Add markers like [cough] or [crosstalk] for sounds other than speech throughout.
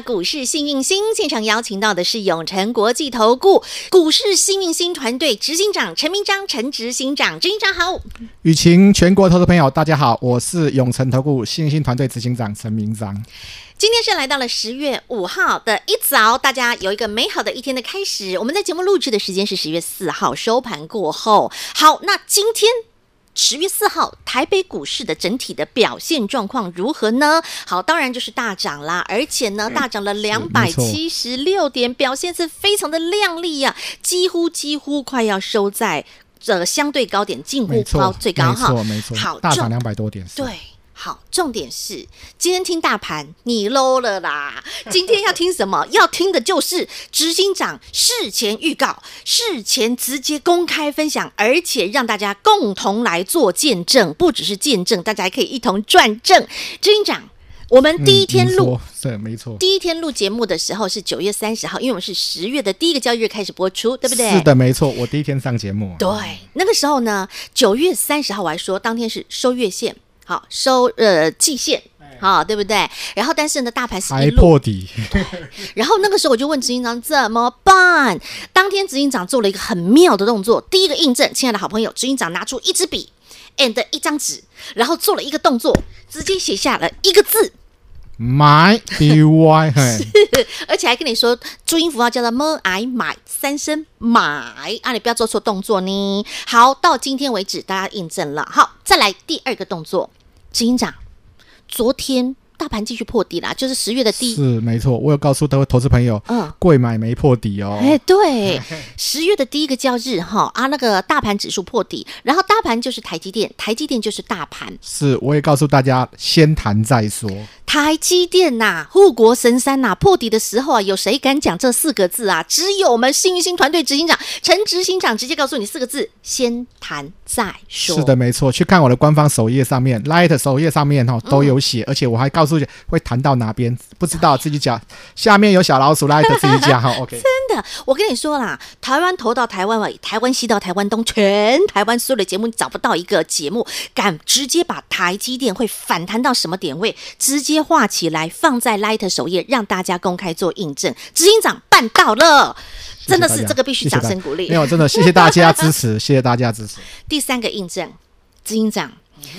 股市幸运星现场，邀请到的是永诚国际投顾股市幸运星团队执行长陈明章，陈执行长，执行长好。雨晴，全国投资朋友大家好，我是永诚投顾幸运星团队执行长陈明章。今天是来到了十月五号的一早，大家有一个美好的一天的开始。我们在节目录制的时间是十月四号收盘过后。好，那今天。十月四号，台北股市的整体的表现状况如何呢？好，当然就是大涨啦，而且呢，大涨了两百七十六点，表现是非常的亮丽呀，几乎几乎快要收在这个相对高点，近乎高最高哈，没错没错，好，大涨两百多点，对。好，重点是今天听大盘你 low 了啦！今天要听什么？[laughs] 要听的就是执行长事前预告，事前直接公开分享，而且让大家共同来做见证，不只是见证，大家还可以一同赚正。执行长，我们第一天录，嗯、对，没错，第一天录节目的时候是九月三十号，因为我们是十月的第一个交易日开始播出，对不对？是的，没错，我第一天上节目。对，那个时候呢，九月三十号我还说当天是收月线。好收呃季线，好对不对？然后但是呢，大盘是一路破底。[laughs] 然后那个时候我就问执行长怎么办？当天执行长做了一个很妙的动作，第一个印证，亲爱的好朋友，执行长拿出一支笔 and 一张纸，然后做了一个动作，直接写下了一个字买 B Y，[laughs] 是而且还跟你说注音符号叫做 M I 买三声买啊，你不要做错动作呢。好，到今天为止，大家印证了。好，再来第二个动作。执行长，昨天大盘继续破底啦，就是十月的第一，是没错，我有告诉各位投资朋友，嗯，贵买没破底哦。哎，对，十月的第一个交易日哈啊，那个大盘指数破底，然后大盘就是台积电，台积电就是大盘。是，我也告诉大家，先谈再说。台积电呐、啊，护国神山呐、啊，破底的时候啊，有谁敢讲这四个字啊？只有我们幸运星团队执行长陈执行长直接告诉你四个字：先谈再说。是的，没错。去看我的官方首页上面，Light 首页上面哈都有写、嗯，而且我还告诉你会谈到哪边，不知道自己讲。下面有小老鼠 Light [laughs] 自己讲哈。OK。真的，我跟你说啦，台湾头到台湾尾，台湾西到台湾东，全台湾所有的节目你找不到一个节目敢直接把台积电会反弹到什么点位，直接。画起来，放在 Light 首页，让大家公开做印证。执行长办到了，真的是这个必须掌声鼓励。没有，真的谢谢大家支持，[laughs] 谢谢大家支持。第三个印证，执行长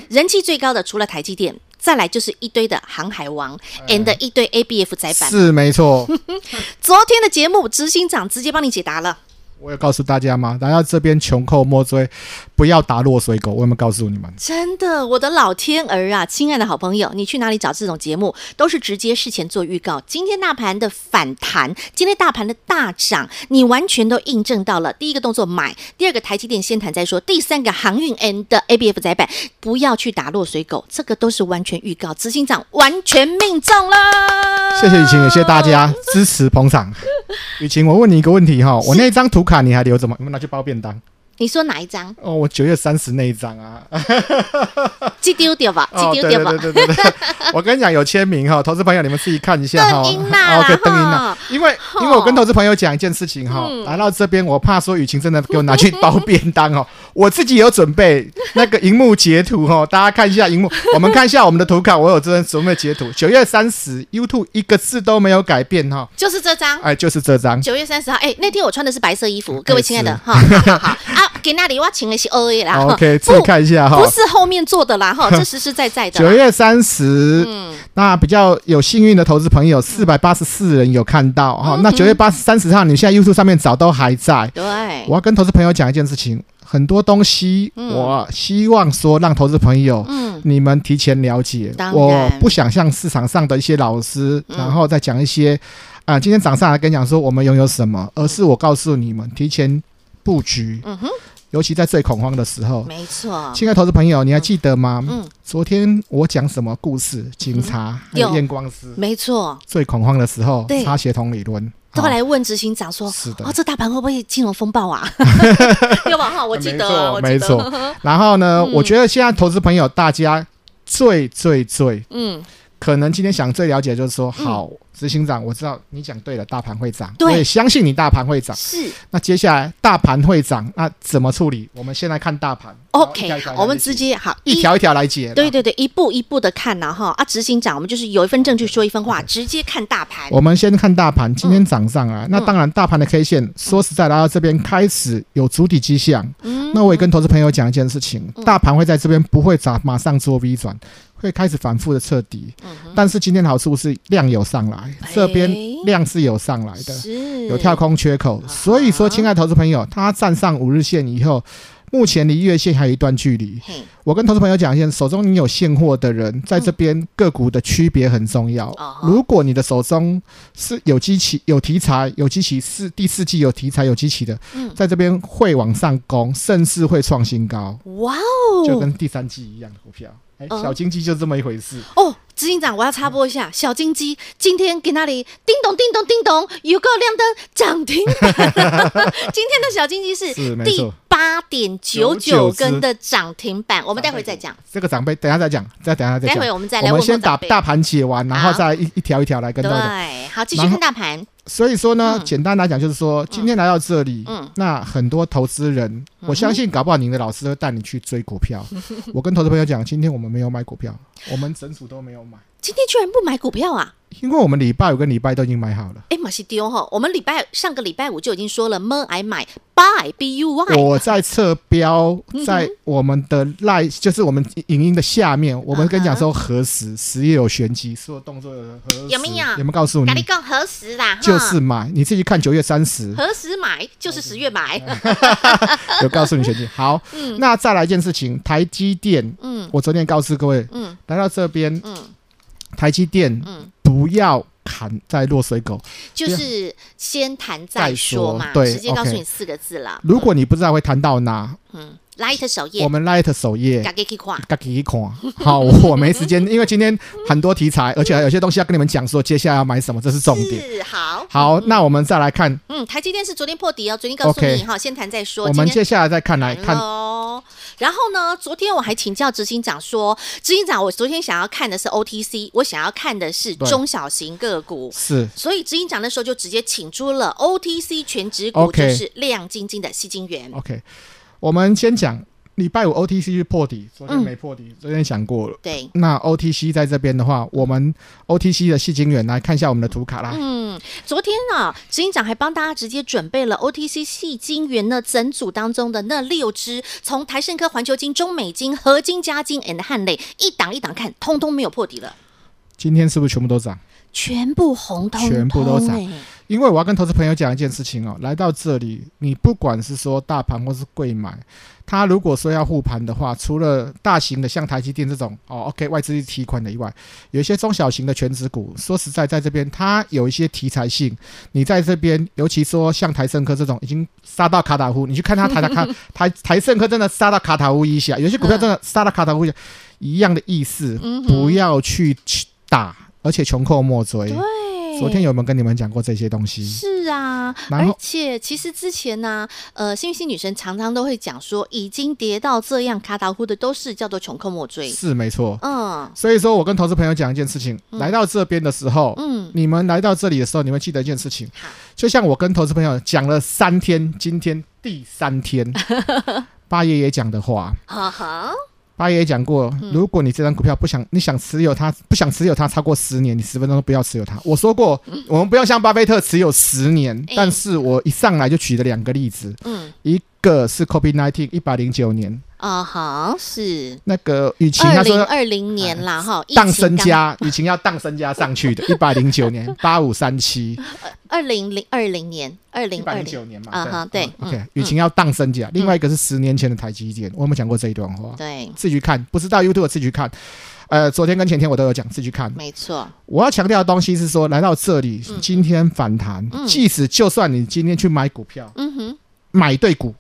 人气最高的除了台积电，再来就是一堆的航海王、嗯、，and 一堆 ABF 载板。是没错。[laughs] 昨天的节目，执行长直接帮你解答了。我有告诉大家吗？大家这边穷寇莫追，不要打落水狗。我有没有告诉你们？真的，我的老天儿啊！亲爱的好朋友，你去哪里找这种节目？都是直接事前做预告。今天大盘的反弹，今天大盘的大涨，你完全都印证到了。第一个动作买，第二个台积电先谈再说，第三个航运 and ABF 载板，不要去打落水狗，这个都是完全预告。执行长完全命中了。谢谢雨晴，也谢谢大家支持捧场。雨晴，我问你一个问题哈，我那张图卡你还留着吗？有没有拿去包便当？你说哪一张？哦，我九月三十那一张啊，寄丢掉吧，寄丢掉吧。对对对对对，[laughs] 我跟你讲有签名哈，投资朋友你们自己看一下哈。灯音啦，OK，灯音啦。因为因为我跟投资朋友讲一件事情哈，来到这边我怕说雨晴真的给我拿去包便当哦，[laughs] 我自己有准备那个荧幕截图哈，大家看一下荧幕，我们看一下我们的图卡，我有这准备截图。九月三十，YouTube 一个字都没有改变哈，就是这张，哎，就是这张。九月三十号，哎，那天我穿的是白色衣服，各位亲爱的哈，好好 [laughs] 啊。给那里我请的是 O A 啦，OK，自己看一下哈，不是后面做的啦哈，[laughs] 这实实在在的。九月三十，嗯，那比较有幸运的投资朋友，四百八十四人有看到哈、嗯。那九月八三十号，你现在 YouTube 上面找都还在。对，我要跟投资朋友讲一件事情，很多东西，我希望说让投资朋友，嗯，你们提前了解。我不想像市场上的一些老师，然后再讲一些啊，今天早上来跟你讲说我们拥有什么，而是我告诉你们提前。布局，嗯哼，尤其在最恐慌的时候。没错，亲爱投资朋友，你还记得吗？嗯，昨天我讲什么故事？警察还有验光师，没错，最恐慌的时候，擦协同理论。都会来问执行长说：“是的，哦，这大盘会不会金融风暴啊？” [laughs] 有吧？哈，我记得，没错，没错。[laughs] 然后呢，我觉得现在投资朋友大家最最最，嗯，可能今天想最了解就是说，好。执行长，我知道你讲对了，大盘会涨，我也相信你大盘会涨。是，那接下来大盘会涨，那怎么处理？我们先来看大盘。OK，我们直接好一条一条来解。对对对，一步一步的看呢哈。啊，执行长，我们就是有一份证据说一分话，直接看大盘。我们先看大盘，今天涨上来，那当然大盘的 K 线，说实在来到这边开始有主体迹象。嗯，那我也跟投资朋友讲一件事情，大盘会在这边不会涨，马上做 V 转。会开始反复的彻底，嗯、但是今天的好处是量有上来，欸、这边量是有上来的，是有跳空缺口，啊、所以说，亲爱的投资朋友，它站上五日线以后，目前离月线还有一段距离。我跟投资朋友讲一下，手中你有现货的人，在这边个股的区别很重要。嗯、如果你的手中是有机器、有题材、有机器是第四季有题材、有机器的，嗯、在这边会往上攻，甚至会创新高。哇哦，就跟第三季一样的股票。哎，小经济就这么一回事哦。执行长，我要插播一下，小金鸡今天给那里叮咚叮咚叮咚，有个亮灯涨停板。[laughs] 今天的小金鸡是第八点九九根的涨停板。我们待会再讲这个长辈，等下再讲，再等下再讲。待会我们再来。我们先把大盘解完，然后再一一条一条来跟大家。对，好，继续看大盘。所以说呢，简单来讲就是说，今天来到这里，嗯那很多投资人，我相信搞不好您的老师会带你去追股票。[laughs] 我跟投资朋友讲，今天我们没有买股票，我们整组都没有买。今天居然不买股票啊？因为我们礼拜五跟礼拜都已经买好了。哎，马西丢哈，我们礼拜上个礼拜五就已经说了，M I 买 buy B U Y。我在侧标，在我们的 live 就是我们影音的下面，我们跟你讲说何时，时也有玄机，所有动作有何时？有没有？有没有告诉你？哪里讲何时啦？就是买，你自己看九月三十。何时买？就是十月买。[laughs] 有告诉你玄机。[laughs] 好，那再来一件事情，台积电，嗯，我昨天告诉各位，嗯，来到这边，嗯。台积电，嗯，不要砍在落水狗，就是先谈再说嘛，对，直接告诉你四个字了。如果你不知道会谈到哪，嗯。Light 首页，我们 Light 首页，自己去看，自己去看。好，我没时间，因为今天很多题材，而且有些东西要跟你们讲，说接下来要买什么，这是重点。是好，好，那我们再来看，嗯，台积电是昨天破底哦，昨天告诉你哈，先谈再说。我们接下来再看来看哦。然后呢，昨天我还请教执行长说，执行长，我昨天想要看的是 OTC，我想要看的是中小型个股，是，所以执行长那时候就直接请出了 OTC 全值股，就是亮晶晶的吸金源。OK，我们先讲。礼拜五 OTC 去破底，昨天没破底，嗯、昨天想过了。对，那 OTC 在这边的话，我们 OTC 的矽晶元来看一下我们的图卡啦。嗯，昨天啊，执行长还帮大家直接准备了 OTC 矽晶圆那整组当中的那六只，从台盛科、环球金、中美金、合金、加金 and 汉磊一档一档看，通通没有破底了。今天是不是全部都涨？全部红彤彤，全部都涨。因为我要跟投资朋友讲一件事情哦，来到这里，你不管是说大盘或是贵买，他如果说要护盘的话，除了大型的像台积电这种哦，OK 外资提款的以外，有一些中小型的全职股，说实在，在这边它有一些题材性。你在这边，尤其说像台盛科这种已经杀到卡塔夫，你去看它台 [laughs] 台台台盛科真的杀到卡塔夫一下，有些股票真的杀到卡塔夫一下，一样的意思，不要去打，而且穷寇莫追。昨天有没有跟你们讲过这些东西？是啊，而且其实之前呢、啊，呃，幸运星女神常常都会讲说，已经跌到这样卡达呼的都是叫做穷寇莫追，是没错。嗯，所以说我跟投资朋友讲一件事情，嗯、来到这边的时候，嗯，你们来到这里的时候，你们记得一件事情，好就像我跟投资朋友讲了三天，今天第三天，[laughs] 八爷爷讲的话，哈哈。八爷也讲过，如果你这张股票不想，你想持有它，不想持有它超过十年，你十分钟都不要持有它。我说过，我们不要像巴菲特持有十年，但是我一上来就举了两个例子，嗯，一个是 COVID-19 一百零九年。啊哈，是。那个雨晴，他说二零年啦哈，当身家，雨晴要当身家上去的，一百零九年 [laughs] 八五三七，二零零二零年，二零二零。九年嘛，啊哈，对，OK，雨晴要当身家，另外一个是十年前的台积电，我有没有讲过这一段话？对，自己去看，不知道 YouTube 自己去看，呃，昨天跟前天我都有讲，自己去看，没错。我要强调的东西是说，来到这里，今天反弹，即使就算你今天去买股票，嗯哼，买对股，嗯。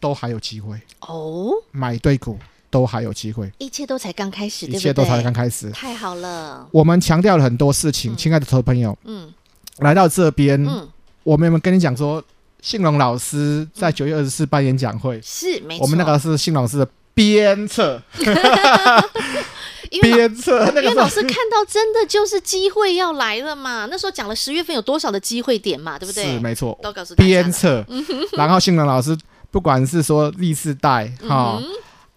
都还有机会。哦，买对股都还有机会，一切都才刚开始，一切都才刚开始，太好了。我们强调了很多事情，亲爱的投资朋友，嗯，来到这边，嗯，我们有没有跟你讲说，信荣老师在九月二十四办演讲会，是没错，我们那个是信荣老师的鞭策。[laughs] 鞭策，因为老师看到真的就是机会要来了嘛。那时候讲了十月份有多少的机会点嘛，对不对？是没错，都告诉。鞭策，[laughs] 然后信荣老师不管是说历世代哈。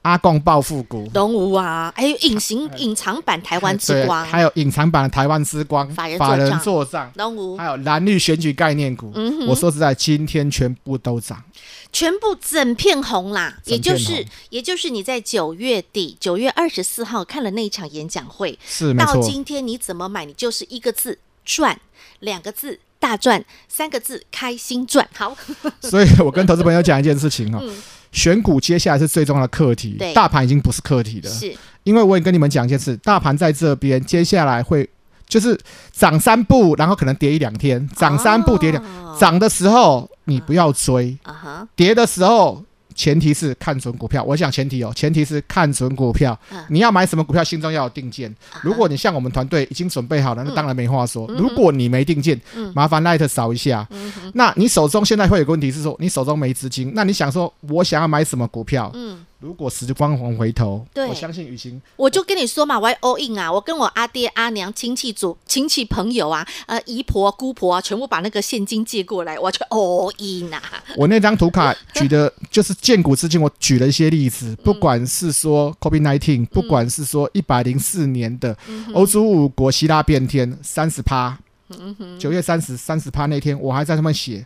阿共暴富股，东吴啊，还有隐形隐藏版台湾之光，还有隐藏版的台湾之光，法人做账，东吴，还有蓝绿选举概念股。嗯、我说实在，今天全部都涨，全部整片红啦。也就是，也就是你在九月底，九月二十四号看了那一场演讲会，是到今天你怎么买，你就是一个字赚，两个字大赚，三个字开心赚。好，[laughs] 所以我跟投资朋友讲一件事情哦。嗯选股接下来是最重要的课题，大盘已经不是课题了。是，因为我也跟你们讲一件事，大盘在这边接下来会就是涨三步，然后可能跌一两天，涨三步跌两，涨、哦、的时候你不要追，啊哈，跌的时候。前提是看准股票，我想前提哦，前提是看准股票。你要买什么股票，心中要有定见。如果你像我们团队已经准备好了，那当然没话说。如果你没定见，麻烦 Light 扫一下。那你手中现在会有个问题是说，你手中没资金，那你想说，我想要买什么股票？如果时光往回头，对我相信雨晴，我就跟你说嘛，我要 all in 啊，我跟我阿爹阿娘亲戚组亲戚朋友啊，呃姨婆姑婆啊，全部把那个现金借过来，我要去 all in 啊。我那张图卡 [laughs] 举的就是荐股资金，我举了一些例子，不管是说 COVID-19，不管是说一百零四年的欧洲五国希腊变天三十趴。九月三十三十趴那天，我还在上面写，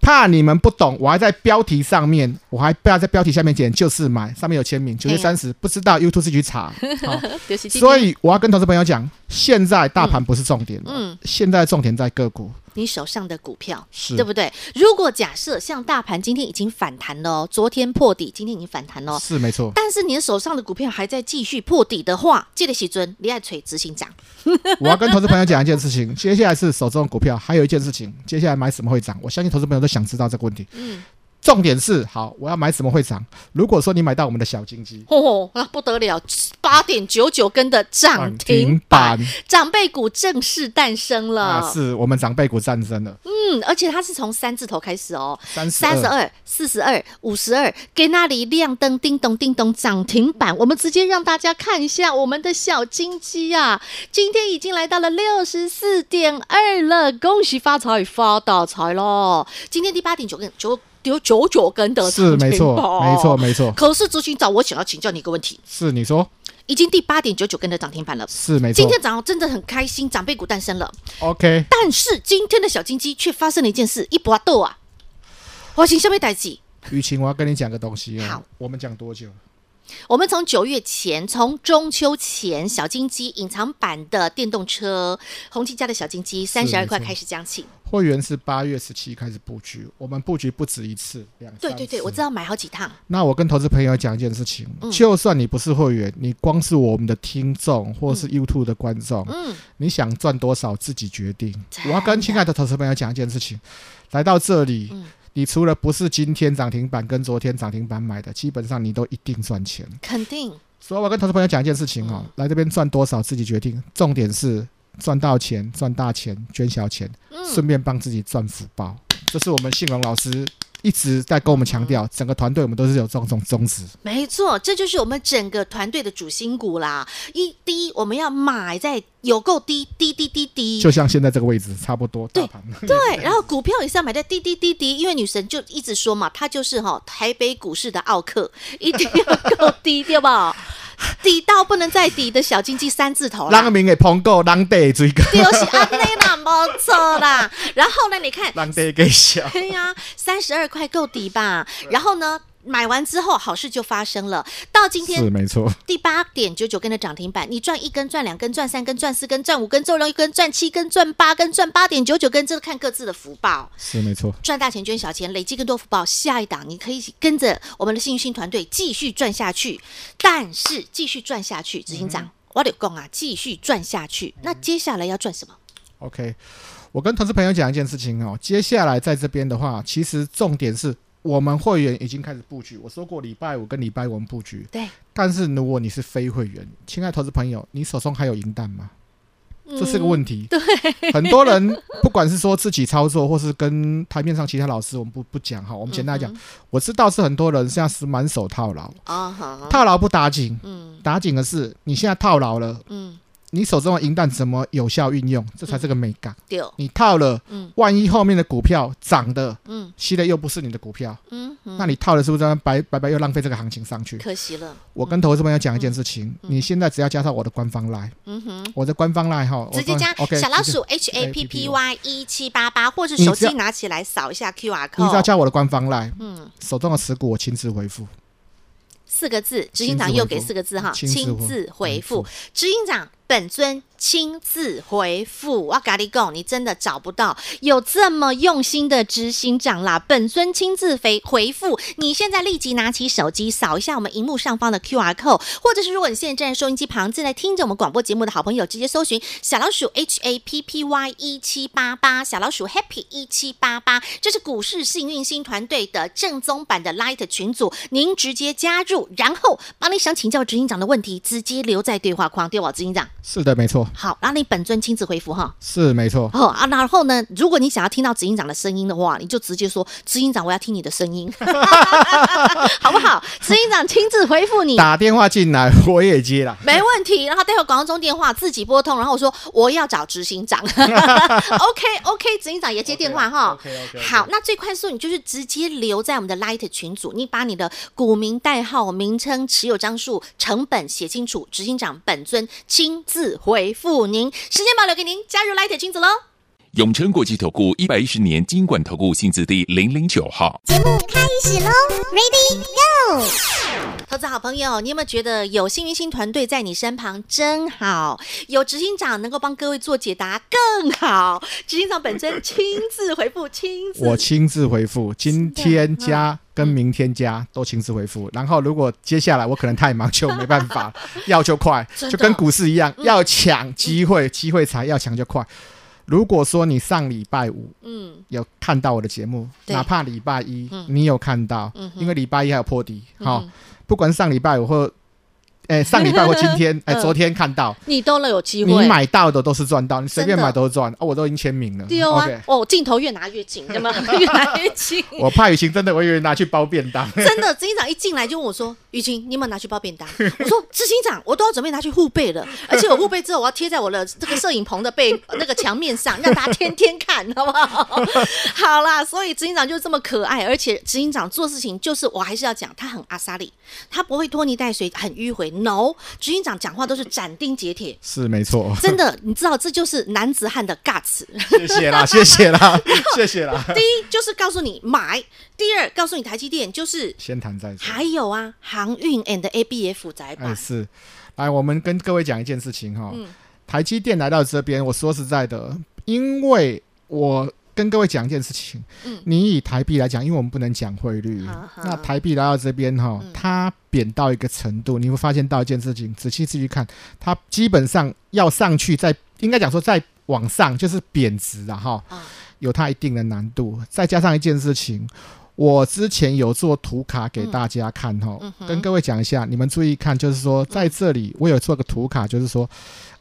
怕你们不懂，我还在标题上面，我还不要在标题下面剪，就是买，上面有签名。九月三十，不知道 YouTube 自己去查。好，[laughs] 所以我要跟投资朋友讲，现在大盘不是重点，嗯，现在重点在个股。你手上的股票是对不对？如果假设像大盘今天已经反弹了哦，昨天破底，今天已经反弹了，是没错。但是你的手上的股票还在继续破底的话，记得喜尊，你爱锤执行长。[laughs] 我要跟投资朋友讲一件事情，接下来是手中的股票，还有一件事情，接下来买什么会涨？我相信投资朋友都想知道这个问题。嗯。重点是好，我要买什么会涨？如果说你买到我们的小金鸡，哦，那不得了，八点九九根的涨停板，长辈股正式诞生了。啊，是我们长辈股诞生了。嗯，而且它是从三字头开始哦，三三十二、四十二、五十二，给那里亮灯，叮咚叮咚涨停板。我们直接让大家看一下我们的小金鸡啊，今天已经来到了六十四点二了，恭喜发财发大财喽！今天第八点九根九。有九九根的是没错，没错，没错。可是执行长，我想要请教你一个问题。是你说，已经第八点九九根的涨停板了。是没错。今天早上真的很开心，长辈股诞生了。OK。但是今天的小金鸡却发生了一件事，一搏斗啊！我请下面代记。雨晴，我要跟你讲个东西啊。好，我们讲多久？我们从九月前，从中秋前，小金鸡隐藏版的电动车，红旗家的小金鸡三十二块开始讲起。会员是八月十七开始布局，我们布局不止一次，两次。对对对，我知道买好几趟。那我跟投资朋友讲一件事情，嗯、就算你不是会员，你光是我们的听众或是 YouTube 的观众，嗯，你想赚多少自己决定。嗯、我要跟亲爱的投资朋友讲一件事情，来到这里。嗯你除了不是今天涨停板跟昨天涨停板买的，基本上你都一定赚钱。肯定。所以我跟投资朋友讲一件事情哦，嗯、来这边赚多少自己决定，重点是赚到钱赚大钱捐小钱，顺、嗯、便帮自己赚福报。这是我们信荣老师。一直在跟我们强调，整个团队我们都是有这种宗旨。没错，这就是我们整个团队的主心骨啦。一低我们要买在有够低，低低低低，就像现在这个位置差不多。对对，[laughs] 然后股票也是要买在低低低低，因为女神就一直说嘛，她就是哈台北股市的奥克，一定要够低，[laughs] 对吧？低到不能再低的小经济三字头，人民的捧够，人地追高，就是安内啦，没错啦。[laughs] 然后呢，你看，人地给小，对呀，三十二块够低吧？然后呢？买完之后，好事就发生了。到今天是没错，第八点九九根的涨停板，你赚一根、赚两根、赚三根、赚四根、赚五根，赚六根、赚七根、赚八根、赚八点九九根，这是看各自的福报。是没错，赚大钱捐小钱，累积更多福报。下一档你可以跟着我们的幸运星团队继续赚下去。但是继续赚下去，执行长，我得讲啊，继续赚下去。那接下来要赚什么？OK，我跟投资朋友讲一件事情哦。接下来在这边的话，其实重点是。我们会员已经开始布局。我说过礼拜五跟礼拜五我们布局。对。但是如果你是非会员，亲爱的投资朋友，你手中还有银弹吗？这是个问题。对。很多人不管是说自己操作，或是跟台面上其他老师，我们不不讲哈。我们简单来讲，我知道是很多人现在是满手套牢啊，套牢不打紧，嗯，打紧的是你现在套牢了，嗯。你手中的银弹怎么有效运用？这才是个美感。对，你套了，万一后面的股票涨的，嗯，吸的又不是你的股票，嗯，那你套了是不是白白白又浪费这个行情上去？可惜了。我跟投资朋友讲一件事情，你现在只要加上我的官方 line，嗯哼，我的官方 line 哈，直接加小老鼠 H A P P Y 一七八八，或是手机拿起来扫一下 Q R code，你只要加我的官方 line，嗯，手中的持股我亲自回复。四个字，执行长又给四个字哈，亲自回复，执行长。本尊亲自回复，我咖喱贡，你真的找不到有这么用心的执行长啦！本尊亲自回回复，你现在立即拿起手机扫一下我们荧幕上方的 QR code，或者是如果你现在站在收音机旁正在听着我们广播节目的好朋友，直接搜寻小老鼠 H A P P Y 一七八八，小老鼠 Happy 一七八八，这是股市幸运星团队的正宗版的 Light 群组，您直接加入，然后把你想请教执行长的问题直接留在对话框，对我执行长。是的，没错。好，那你本尊亲自回复哈。是没错。哦啊，然后呢，如果你想要听到执行长的声音的话，你就直接说：“执行长，我要听你的声音，[laughs] 好不好？”执行长亲自回复你。打电话进来，我也接了，没问题。然后待会广告中电话自己拨通，然后我说我要找执行长。OK OK，执行长也接电话哈。OK OK, okay。好，那最快速你就是直接留在我们的 Light 群组，你把你的股民代号、名称、持有张数、成本写清楚，执行长本尊亲自。自回复您，时间保留给您加入 Light 君子喽。永诚国际投顾一百一十年金管投顾新字第零零九号。节目开始喽，Ready Go！投资好朋友，你有没有觉得有幸运星团队在你身旁真好？有执行长能够帮各位做解答更好。执行长本身亲自回复，亲自我亲自回复，今天加。跟明天加都亲自回复，然后如果接下来我可能太忙就没办法，[laughs] 要就快，就跟股市一样，要抢机会，机会才要抢就快。如果说你上礼拜五，嗯，有看到我的节目，哪怕礼拜一你有看到，因为礼拜一还有破底，好，不管上礼拜五或。哎，上礼拜或今天，[laughs] 哎，昨天看到你都能有机会，你买到的都是赚到，你随便买都是赚。哦，我都已经签名了。对啊，哦，镜头越拿越近，对吗？越拿越近。[laughs] 我怕雨晴真的，我以为拿去包便当。真的，执行长一进来就问我说：“雨晴，你有没有拿去包便当？” [laughs] 我说：“执行长，我都要准备拿去护背了，而且我护背之后，我要贴在我的这个摄影棚的背那个墙面上，让大家天天看，好不好？”好啦，所以执行长就是这么可爱，而且执行长做事情就是，我还是要讲，他很阿莎利，他不会拖泥带水，很迂回。No，执行长讲话都是斩钉截铁，是没错。真的，你知道这就是男子汉的 guts。[laughs] 谢谢啦，谢谢啦，后谢谢啦。第一就是告诉你买，第二告诉你台积电就是先谈再说。还有啊，航运 and ABF 载板。是，来我们跟各位讲一件事情哈，嗯、台积电来到这边，我说实在的，因为我。跟各位讲一件事情，嗯，你以台币来讲，因为我们不能讲汇率，嗯、那台币来到这边哈，嗯、它贬到一个程度，你会发现到一件事情，仔细仔细看，它基本上要上去再，再应该讲说再往上就是贬值了哈，嗯、有它一定的难度。再加上一件事情，我之前有做图卡给大家看哈，嗯嗯、跟各位讲一下，你们注意看，就是说在这里我有做个图卡，就是说。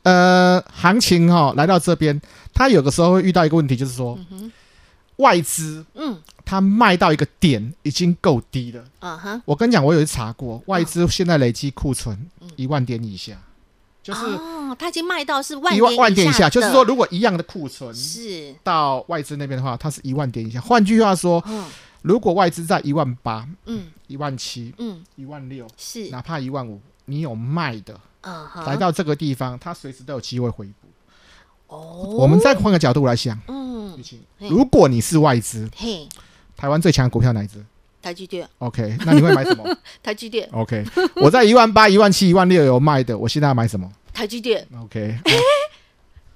呃，行情哈、哦、来到这边，它有的时候会遇到一个问题，就是说，嗯、外资，嗯，它卖到一个点已经够低了。嗯哼，我跟你讲，我有去查过，外资现在累积库存一万点以下，嗯、就是哦，它已经卖到是万一万万点以下，就是说，如果一样的库存是。到外资那边的话，它是一万点以下。换句话说，嗯、如果外资在一万八，嗯，一万七，嗯，一万六，是哪怕一万五，你有卖的。Uh huh. 来到这个地方，它随时都有机会回补。哦，oh? 我们再换个角度来想，嗯，如果你是外资，嘿，台湾最强的股票哪一支？台积电。OK，那你会买什么？[laughs] 台积电。OK，我在一万八、一万七、一万六有卖的，我现在要买什么？台积电。OK，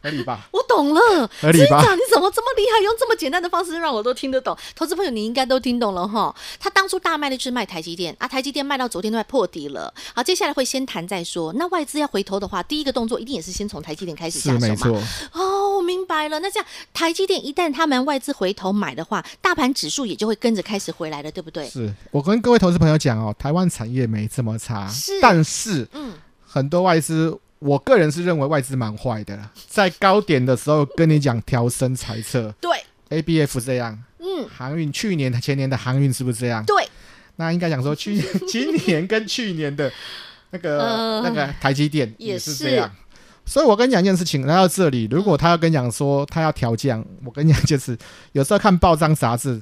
合理吧？我懂了，合理吧？你怎么这么厉害？用这么简单的方式让我都听得懂。投资朋友，你应该都听懂了哈。他当初大卖的就是卖台积电啊，台积电卖到昨天都快破底了。好，接下来会先谈再说。那外资要回头的话，第一个动作一定也是先从台积电开始下手嘛？是没错。哦，我明白了。那这样台积电一旦他们外资回头买的话，大盘指数也就会跟着开始回来了，对不对？是我跟各位投资朋友讲哦，台湾产业没这么差，是，但是嗯，很多外资。我个人是认为外资蛮坏的，在高点的时候跟你讲调升猜测，对，A B F 这样，嗯，航运去年前年的航运是不是这样？对，那应该讲说去年、[laughs] 今年跟去年的那个、呃、那个台积电也是这样，所以我跟你讲一件事情，来到这里，如果他要跟你讲说他要调降，我跟你讲就是有时候看报章杂志，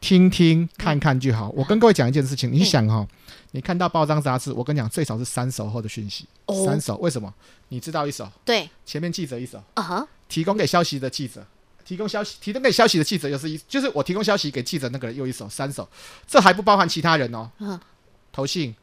听听看看就好。嗯、我跟各位讲一件事情，你想哈、你看到报章杂志，我跟你讲，最少是三手后的讯息。哦、三手为什么？你知道一手，对，前面记者一手，啊哈，提供给消息的记者，提供消息，提供给消息的记者又是一，就是我提供消息给记者那个人又一手，三手，这还不包含其他人哦，嗯，投信、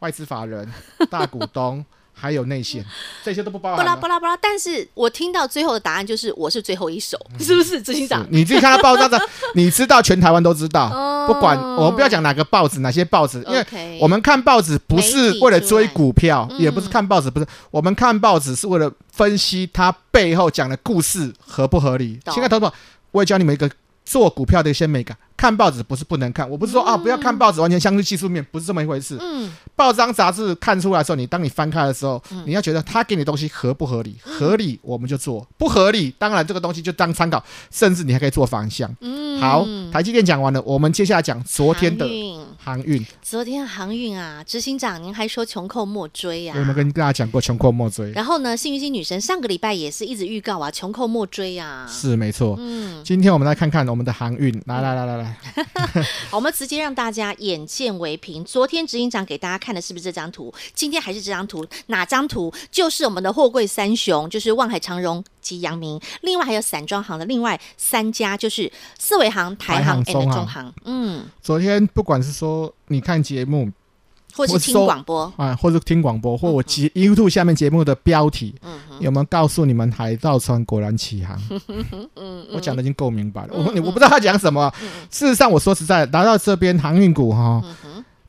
外资法人、大股东。还有内线，[laughs] 这些都不包含。巴拉巴拉巴拉，但是我听到最后的答案就是我是最后一手，嗯、是不是执行长？你自己看到报章的，[laughs] 你知道全台湾都知道。哦、不管我们不要讲哪个报纸，哪些报纸，因为我们看报纸不是为了追股票，也不是看报纸，不是我们看报纸是为了分析它背后讲的故事合不合理。懂现在，投保，我也教你们一个做股票的一些美感。看报纸不是不能看，我不是说、嗯、啊不要看报纸，完全相信技术面，不是这么一回事。嗯，报章杂志看出来的时候，你当你翻开的时候，嗯、你要觉得他给你的东西合不合理？合理我们就做，不合理当然这个东西就当参考，甚至你还可以做反向。嗯，好，台积电讲完了，我们接下来讲昨天的航运。昨天航运啊，执行长您还说穷寇莫追呀、啊？我们跟大家讲过穷寇莫追。然后呢，幸运星女神上个礼拜也是一直预告啊，穷寇莫追呀、啊。是没错。嗯，今天我们来看看我们的航运，来来来来来。好，我们直接让大家眼见为凭。昨天执行长给大家看的是不是这张图？今天还是这张图？哪张图？就是我们的货柜三雄，就是望海、长荣及阳明。另外还有散装行的另外三家，就是四维行、台行、中航。中航嗯，昨天不管是说你看节目。或是听广播啊，或是听广播，或我节 YouTube 下面节目的标题，嗯、有没有告诉你们海盗船果然起航？嗯、我讲的已经够明白了。嗯、我我不知道他讲什么。嗯、事实上，我说实在，来到这边航运股哈，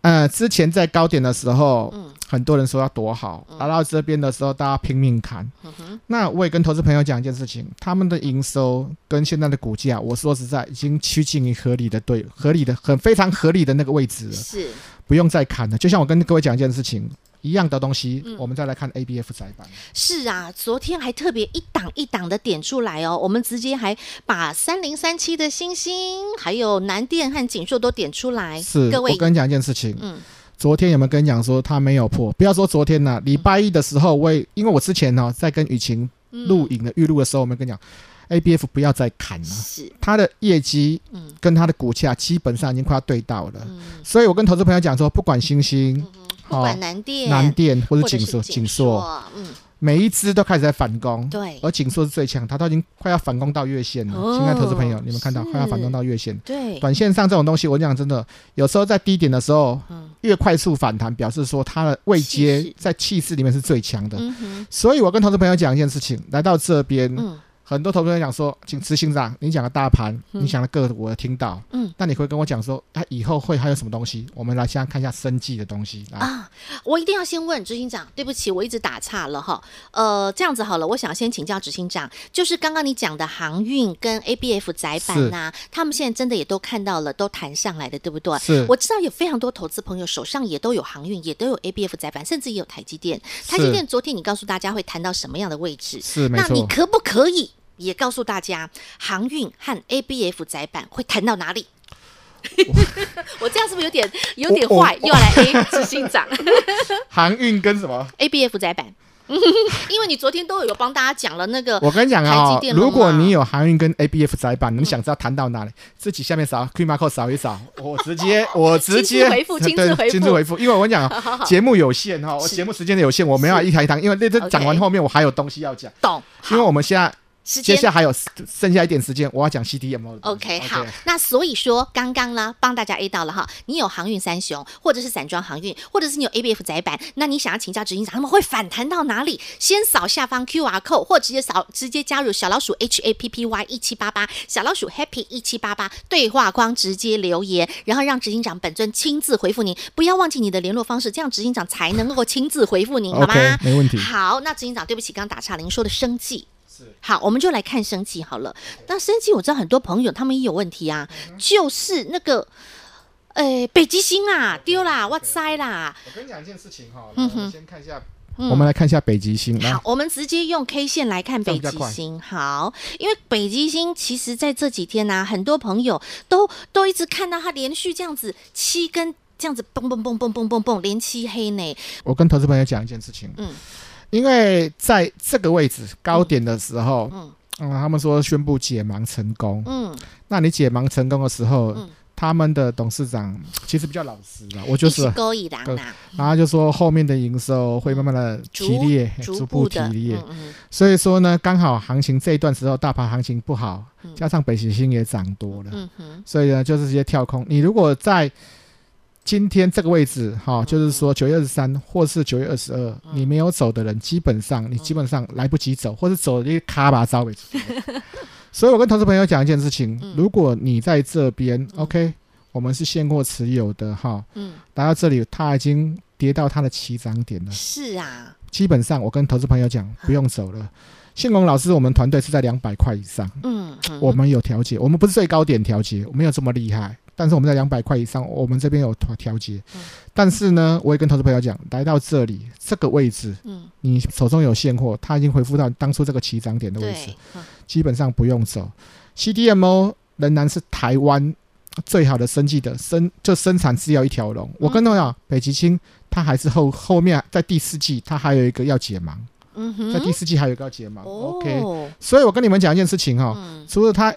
呃，之前在高点的时候，嗯、很多人说要躲好，来到这边的时候，大家拼命砍。嗯、那我也跟投资朋友讲一件事情，他们的营收跟现在的股价，我说实在，已经趋近于合理的对，合理的很非常合理的那个位置了。是。不用再砍了，就像我跟各位讲一件事情一样的东西，嗯、我们再来看 ABF 载板。是啊，昨天还特别一档一档的点出来哦，我们直接还把三零三七的星星，还有南电和锦硕都点出来。是，各位，我跟你讲一件事情，嗯，昨天有没有跟你讲说它没有破？不要说昨天了，礼拜一的时候我也，因为我之前呢在跟雨晴录影的预录的时候，我们跟你讲。A B F 不要再砍了，是它的业绩，跟它的股价基本上已经快要对到了，嗯、所以我跟投资朋友讲说，不管星星，嗯、不管南电、南电或者景硕、景硕，嗯，每一支都开始在反攻，对，而景硕是最强，它都已经快要反攻到月线了。亲爱的投资朋友，你们看到快要反攻到月线，对，短线上这种东西，我讲真的，有时候在低点的时候，嗯、越快速反弹，表示说它的位阶在气势里面是最强的。嗯、所以我跟投资朋友讲一件事情，来到这边，嗯很多投资人讲说，请执行长，你讲的大盘，嗯、你讲的个股，我听到。嗯，那你会跟我讲说，它以后会还有什么东西？我们来先看一下生计的东西啊。我一定要先问执行长，对不起，我一直打岔了哈。呃，这样子好了，我想先请教执行长，就是刚刚你讲的航运跟 ABF 窄板呐、啊，他们现在真的也都看到了，都谈上来的，对不对？是。我知道有非常多投资朋友手上也都有航运，也都有 ABF 窄板，甚至也有台积电。台积电昨天你告诉大家会谈到什么样的位置？是，那你可不可以？也告诉大家，航运和 ABF 载板会谈到哪里？[laughs] 我这样是不是有点有点坏？又要来 A 执行长？[laughs] 航运跟什么？ABF 载板。[laughs] 因为你昨天都有帮大家讲了那个，我跟你讲啊，如果你有航运跟 ABF 载板，你想知道谈到哪里？自己下面扫 Q Mark 扫一扫，我直接我直接回复，亲自回复，亲自回复。因为我跟你讲，节目有限哈，我节目时间有限，我没办法一台一堂，因为那这讲完后面我还有东西要讲。懂。因为我们现在。接下来还有剩下一点时间，我要讲 CDMO。OK，好，那所以说刚刚呢，帮大家 A 到了哈，你有航运三雄，或者是散装航运，或者是你有 ABF 载板，那你想要请教执行长，他们会反弹到哪里？先扫下方 QR code，或直接扫，直接加入小老鼠 H A P P Y 一七八八，小老鼠 Happy 一七八八对话框直接留言，然后让执行长本尊亲自回复您，不要忘记你的联络方式，这样执行长才能够亲自回复您，好吗没问题。好，那执行长，对不起，刚打岔了，您说的生技。好，我们就来看升级好了。那升级我知道很多朋友他们也有问题啊，嗯、就是那个，呃、欸，北极星啊丢啦，哇塞啦！我跟你讲一件事情哈，嗯哼，先看一下，嗯、我们来看一下北极星。好，我们直接用 K 线来看北极星。好，因为北极星其实在这几天呢、啊，很多朋友都都一直看到它连续这样子七根这样子蹦蹦蹦蹦蹦蹦蹦连七黑呢。我跟投资朋友讲一件事情，嗯。因为在这个位置高点的时候，嗯，嗯，他们说宣布解盲成功，嗯，那你解盲成功的时候，嗯，他们的董事长其实比较老实了，我就是勾引的，然后就说后面的营收会慢慢的提列，逐步提列，所以说呢，刚好行情这一段时候大盘行情不好，加上北极星也涨多了，所以呢就是直接跳空。你如果在今天这个位置，哈、哦，就是说九月二十三或是九月二十二，你没有走的人，基本上你基本上来不及走，或是走一个卡把招位置。[laughs] 所以我跟投资朋友讲一件事情：如果你在这边，OK，我们是现货持有的，哈，嗯，来到这里，它已经跌到它的起涨点了。是啊，基本上我跟投资朋友讲，不用走了。信荣老师，我们团队是在两百块以上，嗯，我们有调节，我们不是最高点调节，我没有这么厉害。但是我们在两百块以上，我们这边有调调节。嗯、但是呢，我也跟投资朋友讲，来到这里这个位置，嗯，你手中有现货，它已经回复到当初这个起涨点的位置，嗯、基本上不用走。CDMO 仍然是台湾最好的生技的生，就生产制药一条龙。嗯、我跟朋友讲，北极星它还是后后面在第四季，它还有一个要解盲。嗯哼，在第四季还有一个要解盲。哦、OK，所以我跟你们讲一件事情哈，嗯、除了它。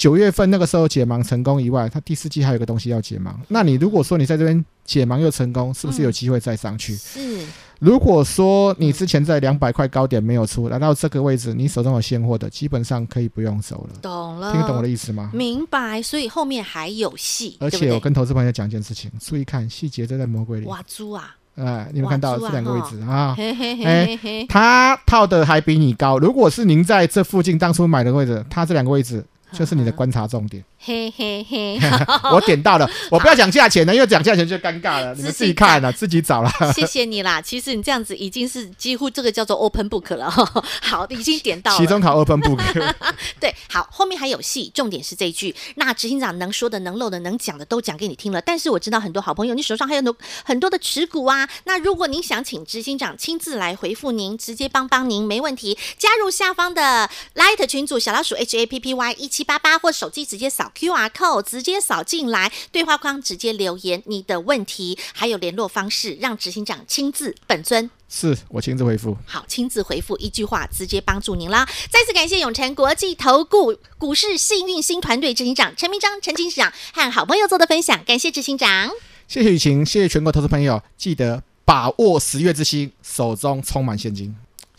九月份那个时候解盲成功以外，它第四季还有一个东西要解盲。那你如果说你在这边解盲又成功，是不是有机会再上去？是。如果说你之前在两百块高点没有出来到这个位置，你手中有现货的，基本上可以不用走了。懂了，听得懂我的意思吗？明白。所以后面还有戏。而且我跟投资朋友讲一件事情，注意看细节，都在魔鬼里。哇猪啊！哎，你们看到这两个位置啊？哎，他套的还比你高。如果是您在这附近当初买的位置，他这两个位置。就是你的观察重点。嘿嘿嘿，[laughs] 我点到了，[laughs] 我不要讲价钱了，因为讲价钱就尴尬了。你们自己看了，自己找了。[laughs] 谢谢你啦，其实你这样子已经是几乎这个叫做 open book 了。好，已经点到了。期中考 open book。对，好，后面还有戏，重点是这一句。那执行长能说的、能漏的、能讲的都讲给你听了。但是我知道很多好朋友，你手上还有很多很多的持股啊。那如果您想请执行长亲自来回复您，直接帮帮您，没问题。加入下方的 Light 群组小老鼠 H A P P Y 一七八八，或手机直接扫 QR code。直接扫进来，对话框直接留言你的问题，还有联络方式，让执行长亲自本尊，是我亲自回复。好，亲自回复一句话，直接帮助您啦。再次感谢永诚国际投顾股市幸运星团队执行长陈明章陈执行长和好朋友做的分享，感谢执行长，谢谢雨晴，谢谢全国投资朋友，记得把握十月之星，手中充满现金，